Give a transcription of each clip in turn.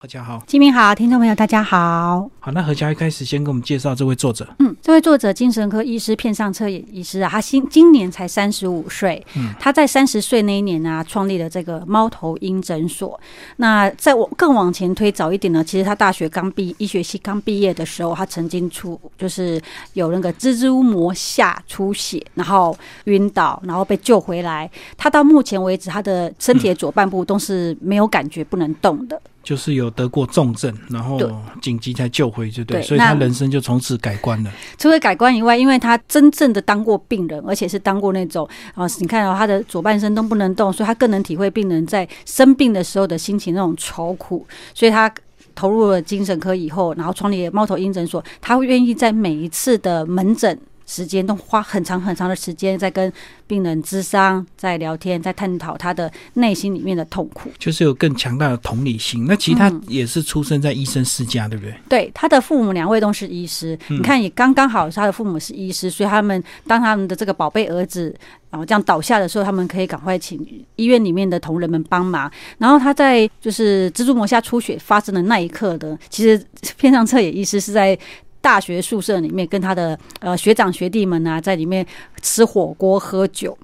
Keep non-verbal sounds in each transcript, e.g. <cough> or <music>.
何家好，金明好，听众朋友大家好。好，那何家一开始先给我们介绍这位作者。嗯，这位作者精神科医师片上彻也医师啊，他今今年才三十五岁。嗯，他在三十岁那一年呢，创立了这个猫头鹰诊所。那再往更往前推早一点呢，其实他大学刚毕医学系刚毕业的时候，他曾经出就是有那个蜘蛛膜下出血，然后晕倒，然后被救回来。他到目前为止，他的身体的左半部都是没有感觉、不能动的。就是有得过重症，然后紧急才救回，就对，对所以他人生就从此改观了。除了改观以外，因为他真正的当过病人，而且是当过那种啊，你看到、他的左半身都不能动，所以他更能体会病人在生病的时候的心情那种愁苦，所以他投入了精神科以后，然后创立了猫头鹰诊所，他会愿意在每一次的门诊时间都花很长很长的时间在跟病人咨商、在聊天、在探讨他的内心里面的痛苦。就是有更强大的同理心。那其实他嗯也是出生在医生世家，对不对？对，他的父母两位都是医师，嗯你看也刚刚好，他的父母是医师，所以他们当他们的这个宝贝儿子然后这样倒下的时候，他们可以赶快请医院里面的同仁们帮忙。然后他在就是蜘蛛膜下出血发生的那一刻的，其实片上彻也医师是在。大学宿舍里面，跟他的呃学长学弟们啊，在里面吃火锅喝酒。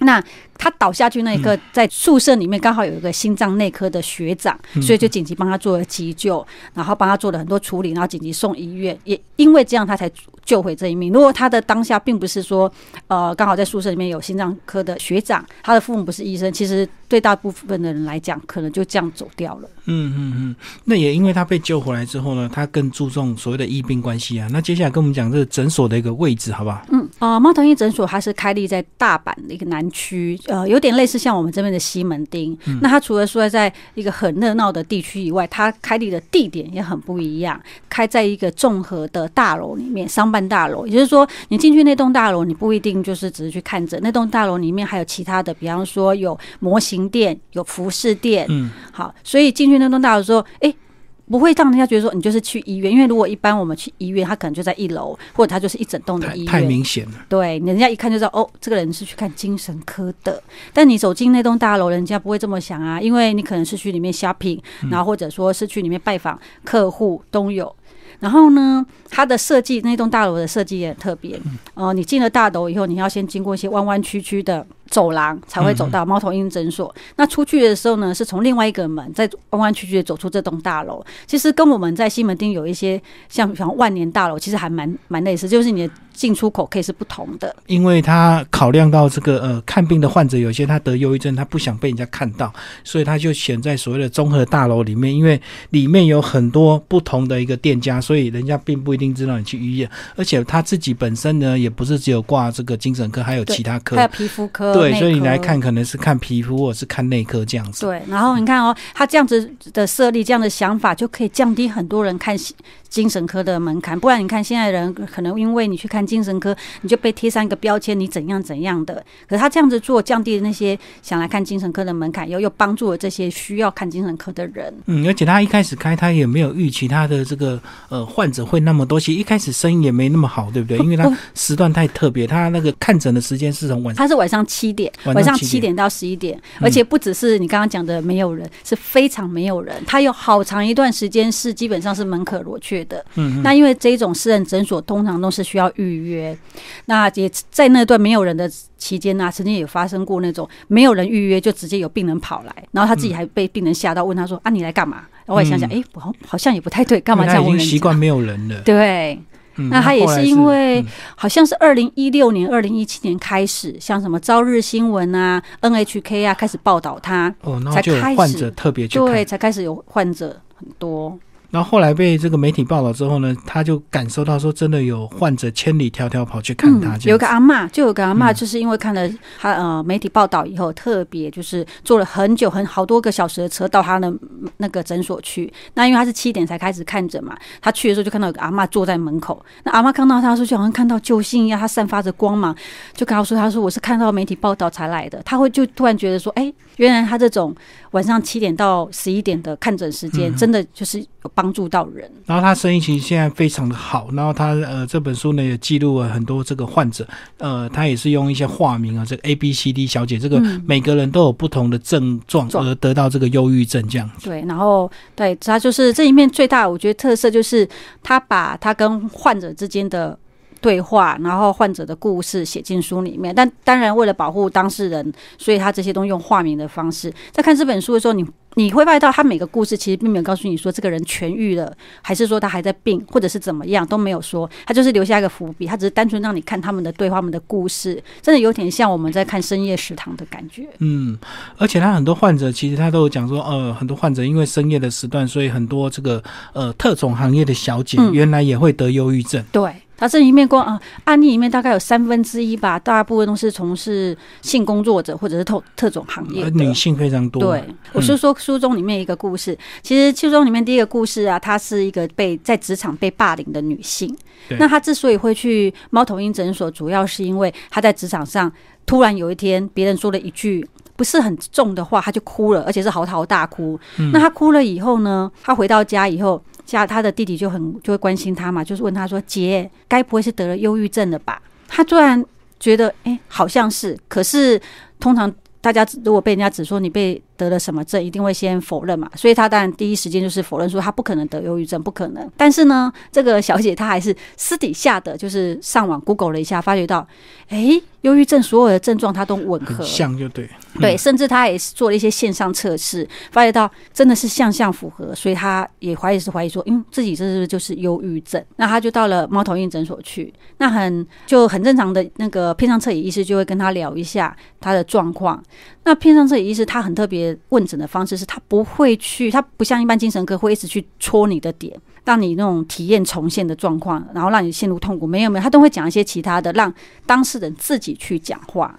那他倒下去那一刻，在宿舍里面刚好有一个心脏内科的学长，所以就紧急帮他做了急救，然后帮他做了很多处理，然后紧急送医院。也因为这样，他才救回这一命。如果他的当下并不是说，呃，刚好在宿舍里面有心脏科的学长，他的父母不是医生，其实对大部分的人来讲，可能就这样走掉了。嗯嗯嗯。那也因为他被救回来之后呢，他更注重所谓的医病关系啊。那接下来跟我们讲这个诊所的一个位置，好不好？嗯，呃，猫头鹰诊所它是开立在大阪的一个南区，呃，有点类似像我们这边的西门町。那它除了说在一个很热闹的地区以外，它开立的地点也很不一样，开在一个综合的大楼里面，商办大楼。也就是说，你进去那栋大楼，你不一定就是只是去看诊，那栋大楼里面还有其他的，比方说有模型店、有服饰店。嗯，好，所以进去那栋大楼之后，哎、不会让人家觉得说你就是去医院，因为如果一般我们去医院，他可能就在一楼，或者他就是一整栋的医院。太太明显了。对，人家一看就知道哦，这个人是去看精神科的。但你走进那栋大楼，人家不会这么想啊，因为你可能是去里面 shopping，然后或者说是去里面拜访客户都有。然后呢，它的设计那栋大楼的设计也很特别。呃，你进了大楼以后，你要先经过一些弯弯曲曲的走廊，才会走到猫头鹰诊所。那出去的时候呢，是从另外一个门，再弯弯曲曲的走出这栋大楼。其实跟我们在西门町有一些像比方万年大楼，其实还蛮蛮类似，就是你的进出口可以是不同的。因为他考量到这个呃看病的患者有些他得忧郁症，他不想被人家看到，所以他就选在所谓的综合大楼里面，因为里面有很多不同的一个店家，所以人家并不一定知道你去医院，而且他自己本身呢也不是只有挂这个精神科，还有其他科还有，皮肤科，对，所以你来看可能是看皮肤或者是看内科这样子。对，然后你看哦，他这样子的设立，这样的想法，就可以降低很多人看心精神科的门槛。不然你看现在人可能因为你去看精神科，你就被贴上一个标签，你怎样怎样的。可是他这样子做，降低了那些想来看精神科的门槛，又又帮助了这些需要看精神科的人。嗯，而且他一开始开，他也没有预期他的这个呃患者会那么多，其实一开始生意也没那么好，对不对？因为他时段太特别，他那个看诊的时间是从晚上。他是晚上七点，晚上晚上7点七点到十一点，而且不只是你刚刚讲的没有人，是非常没有人。他有好长一段时间是基本上是门可罗雀的。嗯，那因为这种私人诊所通常都是需要预约，那也在那段没有人的期间呢、曾经也发生过那种没有人预约就直接有病人跑来，然后他自己还被病人吓到，问他说：“啊，你来干嘛？”然后我也想想，哎、我好好像也不太对，干嘛这样问？习惯没有人了。对，嗯那他也是因为嗯好像是二零一六年、二零一七年开始，像什么朝日新闻啊、NHK 啊开始报道他，哦，然后才就开始患者特别去对，才开始有患者很多。然后后来被这个媒体报道之后呢，他就感受到说，真的有患者千里迢迢跑去看他，这嗯有个。阿嬷，就有个阿嬷，嗯就是因为看了他呃媒体报道以后，特别就是坐了很久很好多个小时的车到他的那个诊所去。那因为他是七点才开始看诊嘛，他去的时候就看到有个阿嬷坐在门口。那阿嬷看到他说，就好像看到救星一样，他散发着光芒，就跟他说：“他说我是看到媒体报道才来的。”他会就突然觉得说：“哎、原来他这种晚上七点到十一点的看诊时间，嗯真的就是有帮助到人。然后他生意其实现在非常的好，然后他呃这本书呢也记录了很多这个患者，呃他也是用一些化名啊，这个 A B C D 小姐，这个嗯每个人都有不同的症状状而得到这个忧郁症这样。对，然后对他就是这一面最大，我觉得特色就是他把他跟患者之间的对话，然后患者的故事写进书里面。但当然，为了保护当事人，所以他这些都用化名的方式。在看这本书的时候，你你会发现到他每个故事其实并没有告诉你说这个人痊愈了，还是说他还在病，或者是怎么样都没有说，他就是留下一个伏笔，他只是单纯让你看他们的对话、他们的故事，真的有点像我们在看深夜食堂的感觉。嗯，而且他很多患者其实他都有讲说，呃，很多患者因为深夜的时段，所以很多这个呃特种行业的小姐嗯原来也会得忧郁症。对，他这里面光啊、案例里面大概有三分之一吧，大部分都是从事性工作者或者是特特种行业。呃女性非常多。对，我是说书中里面一个故事，其实书中里面第一个故事啊，她是一个被在职场被霸凌的女性。那她之所以会去猫头鹰诊所，主要是因为她在职场上突然有一天别人说了一句。不是很重的话，她就哭了，而且是嚎啕大哭。那她哭了以后呢，她回到家以后，家他的弟弟就很就会关心他嘛，就是问他说：“姐，该不会是得了忧郁症了吧？”他突然觉得，哎、好像是。可是通常大家如果被人家指说你被得了什么症，一定会先否认嘛，所以他当然第一时间就是否认说他不可能得忧郁症，不可能。但是呢，这个小姐她还是私底下的就是上网 Google 了一下，发觉到，哎、忧郁症所有的症状她都吻 <laughs> 合，像就对。对，甚至她也是做了一些线上测试，发觉到真的是相像符合，所以她也怀疑是怀疑说，嗯，自己这是不是就是忧郁症？那她就到了猫头鹰诊所去，那很就很正常的那个片上侧野医师就会跟她聊一下她的状况。那片上侧野医师他很特别问诊的方式是，他不会去，他不像一般精神科会一直去戳你的点。让你那种体验重现的状况，然后让你陷入痛苦，没有没有，他都会讲一些其他的，让当事人自己去讲话。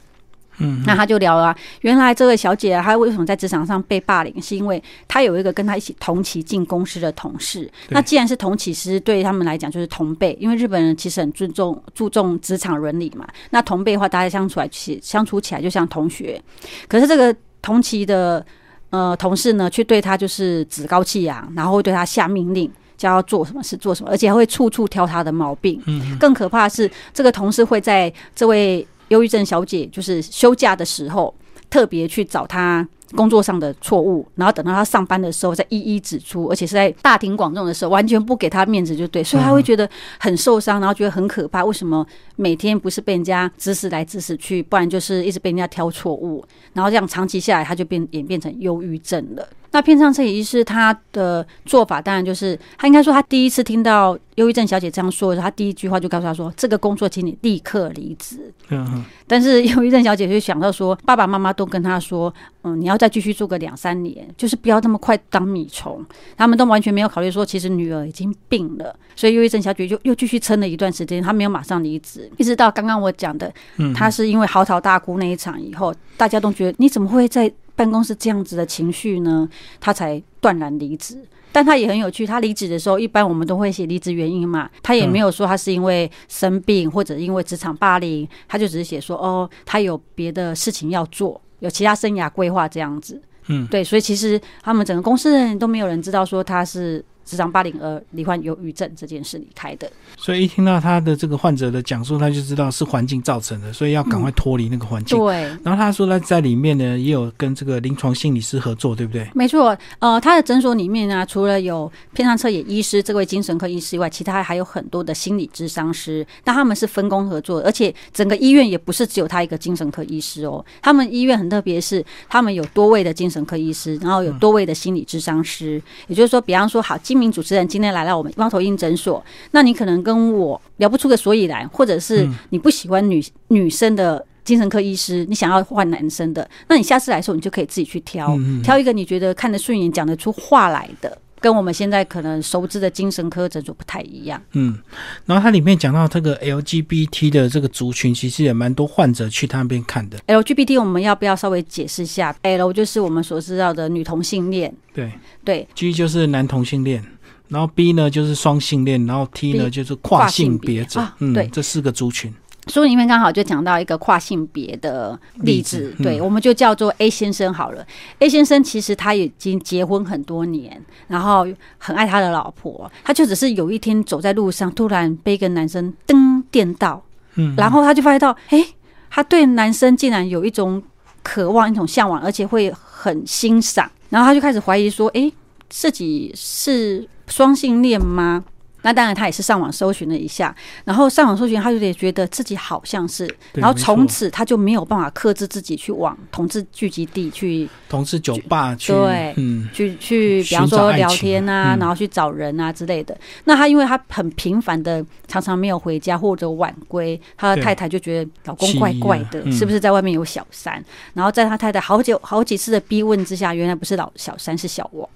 嗯，那他就聊了、啊，原来这位小姐啊，她为什么在职场上被霸凌，是因为她有一个跟她一起同期进公司的同事。那既然是同期，其实对他们来讲就是同辈，因为日本人其实很注重注重职场伦理嘛。那同辈的话，大家相处来起相处起来就像同学。可是这个同期的呃同事呢，去对他就是趾高气扬，然后会对他下命令。叫他做什么事做什么，而且还会处处挑他的毛病。嗯，更可怕的是，这个同事会在这位忧郁症小姐就是休假的时候，特别去找他工作上的错误，然后等到他上班的时候再一一指出，而且是在大庭广众的时候，完全不给他面子，就对，所以他会觉得很受伤，然后觉得很可怕。为什么每天不是被人家指使来指使去，不然就是一直被人家挑错误，然后这样长期下来，他就变演变成忧郁症了。那片上这医师他的做法，当然就是他应该说，他第一次听到忧郁症小姐这样说的时候，他第一句话就告诉他说：“这个工作，请你立刻离职。”嗯嗯但是忧郁症小姐就想到说，爸爸妈妈都跟他说，嗯，你要再继续做个两三年，就是不要那么快当米虫。他们都完全没有考虑说，其实女儿已经病了，所以忧郁症小姐就又继续撑了一段时间，她没有马上离职，一直到刚刚我讲的，嗯，她是因为嚎啕大哭那一场以后，大家都觉得你怎么会在办公室这样子的情绪呢？他才断然离职。但他也很有趣，他离职的时候，一般我们都会写离职原因嘛，他也没有说他是因为生病或者因为职场霸凌，他就只是写说哦，他有别的事情要做，有其他生涯规划这样子。嗯，对，所以其实他们整个公司的人都没有人知道说他是职场霸凌而罹患忧郁症这件事离开的。所以一听到他的这个患者的讲述，他就知道是环境造成的，所以要赶快脱离那个环境。对，然后他说他在里面呢，也有跟这个临床心理师合作，对不对？没错，呃，他的诊所里面呢，除了有偏上彻野医师这位精神科医师以外，其他还有很多的心理智商师，那他们是分工合作，而且整个医院也不是只有他一个精神科医师哦，他们医院很特别，是他们有多位的精神科医师，然后有多位的心理智商师，也就是说，比方说，好，金明主持人今天来到我们猫头鹰诊所，那你可能跟我聊不出个所以然，或者是你不喜欢女女生的。精神科医师，你想要换男生的，那你下次来的时候，你就可以自己去挑，挑一个你觉得看得顺眼、讲得出话来的，跟我们现在可能熟知的精神科诊所不太一样。嗯，然后它里面讲到这个 LGBT 的这个族群，其实也蛮多患者去他那边看的。LGBT 我们要不要稍微解释一下？L 就是我们所知道的女同性恋，对对，，G 就是男同性恋，然后 B 呢就是双性恋，然后 T 呢就是跨性别者。跨性别啊对嗯，这四个族群。书里面刚好就讲到一个跨性别的例子，对，我们就叫做 A 先生好了。A 先生其实他已经结婚很多年，然后很爱他的老婆，他就只是有一天走在路上，突然被一个男生噔电到，嗯，然后他就发现到，诶，他对男生竟然有一种渴望、一种向往，而且会很欣赏，然后他就开始怀疑说，诶，自己是双性恋吗？那当然，他也是上网搜寻了一下，然后上网搜寻，他有点觉得自己好像是，然后从此他就没有办法克制自己去往同志聚集地去同志酒吧去，对嗯，去去，比方说聊天啊，嗯然后去找人啊之类的。那他因为他很频繁的，常常没有回家或者晚归，他的太太就觉得老公怪怪的，嗯是不是在外面有小三？然后在他太太好久好几次的逼问之下，原来不是老小三，是小王。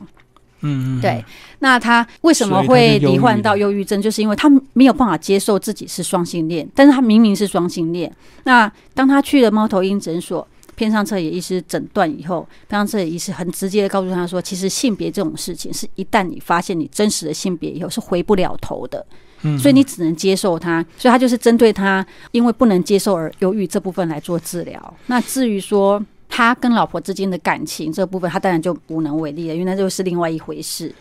嗯嗯，对，那他为什么会罹患到忧郁症？就是因为他没有办法接受自己是双性恋，但是他明明是双性恋。那当他去了猫头鹰诊所，偏上侧野医师诊断以后，偏上侧野医师很直接的告诉他说，其实性别这种事情是一旦你发现你真实的性别以后，是回不了头的。嗯所以你只能接受他，所以他就是针对他因为不能接受而忧郁这部分来做治疗。那至于说他跟老婆之间的感情这部分，他当然就无能为力了，因为那就是另外一回事。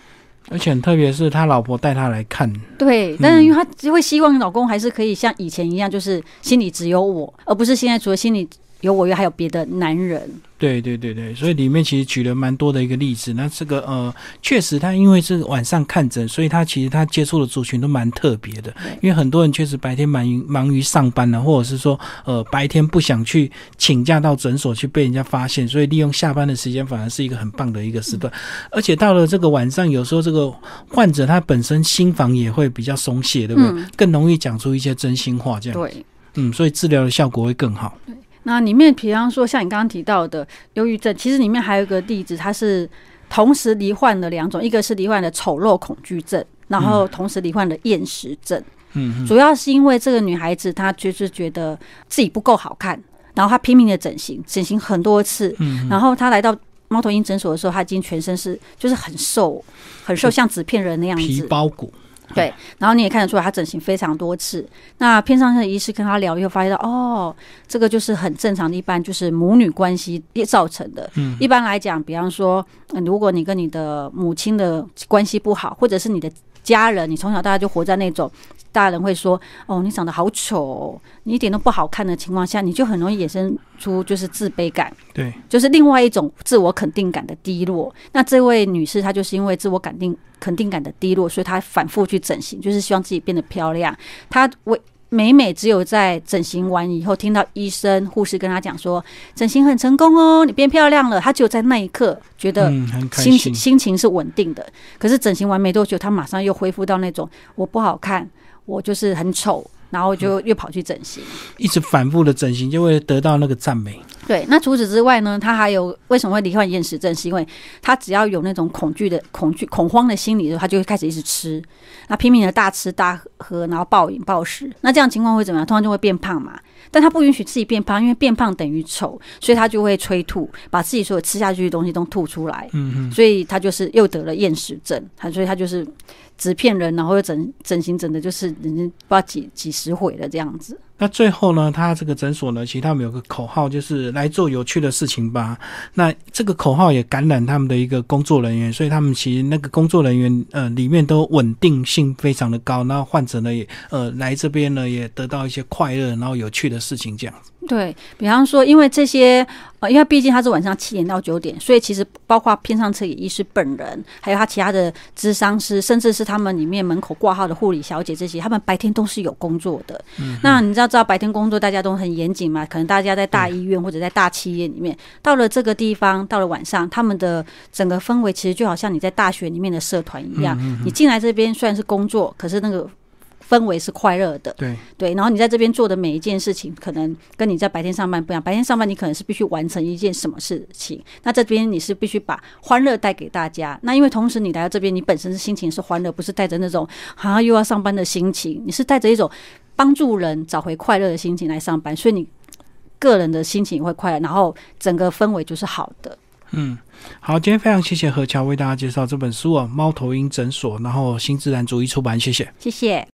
而且特别是他老婆带他来看，对，但是因为他只会希望老公还是可以像以前一样，就是心里只有我，而不是现在除了心里有我，又还有别的男人。对对对对，所以里面其实举了蛮多的一个例子。那这个呃，确实他因为是晚上看诊，所以他其实他接触的族群都蛮特别的。因为很多人确实白天忙于忙于上班呢，或者是说呃白天不想去请假到诊所去被人家发现，所以利用下班的时间反而是一个很棒的一个时段。而且到了这个晚上，有时候这个患者他本身心房也会比较松懈，对不对？嗯更容易讲出一些真心话，这样。对。嗯，所以治疗的效果会更好。那里面，比方说像你刚刚提到的忧郁症，其实里面还有一个例子，它是同时罹患了两种，一个是罹患了丑陋恐惧症，然后同时罹患了厌食症。嗯嗯主要是因为这个女孩子她就是觉得自己不够好看，然后她拼命的整形，整形很多次，嗯，然后她来到猫头鹰诊所的时候，她已经全身是就是很瘦，很瘦，像纸片人那样皮子。包骨。对，然后你也看得出来，他整形非常多次。那偏上的医师跟他聊以后，发现到哦，这个就是很正常的，一般就是母女关系造成的。嗯一般来讲，比方说，呃如果你跟你的母亲的关系不好，或者是你的家人，你从小到大就活在那种大人会说：“哦，你长得好丑、哦，你一点都不好看”的情况下，你就很容易衍生出就是自卑感，对，就是另外一种自我肯定感的低落。那这位女士她就是因为自我肯定肯定感的低落，所以她反复去整形，就是希望自己变得漂亮。她为每每只有在整形完以后，听到医生、护士跟他讲说整形很成功哦，你变漂亮了，他只有在那一刻觉得嗯，很开心情心。心情是稳定的。可是整形完没多久，他马上又恢复到那种我不好看，我就是很丑，然后就又跑去整形。一直反复的整形，就会得到那个赞美。对，那除此之外呢，他还有为什么会罹患厌食症？是因为他只要有那种恐惧的恐惧、恐慌的心理的时候，他就会开始一直吃，那拼命的大吃大喝，然后暴饮暴食。那这样情况会怎么样？通常就会变胖嘛。但他不允许自己变胖，因为变胖等于丑，所以他就会催吐，把自己所有吃下去的东西都吐出来。嗯嗯，所以他就是又得了厌食症，他所以他就是纸片人，然后又整整形整的，就是人家不知道几几十回了这样子。那最后呢，他这个诊所呢，其实他们有个口号，就是来做有趣的事情吧。那这个口号也感染他们的一个工作人员，所以他们其实那个工作人员呃里面都稳定性非常的高，然后患者呢也呃来这边呢也得到一些快乐，然后有趣的事情这样子。对比方说，因为这些呃，因为毕竟他是晚上七点到九点，所以其实包括片上车也医师本人，还有他其他的咨商师，甚至是他们里面门口挂号的护理小姐这些，他们白天都是有工作的。那你知道，知道白天工作大家都很严谨嘛？可能大家在大医院或者在大企业里面，到了这个地方，到了晚上，他们的整个氛围其实就好像你在大学里面的社团一样。你进来这边虽然是工作，可是那个氛围是快乐的。对，对，然后你在这边做的每一件事情，可能跟你在白天上班不一样。白天上班你可能是必须完成一件什么事情，那这边你是必须把欢乐带给大家。那因为同时你来到这边，你本身是心情是欢乐，不是带着那种好像又要上班的心情，你是带着一种帮助人找回快乐的心情来上班，所以你个人的心情也会快乐，然后整个氛围就是好的。嗯，好，今天非常谢谢何乔为大家介绍这本书啊，《猫头鹰诊所》，然后新自然主义出版，谢谢。谢谢。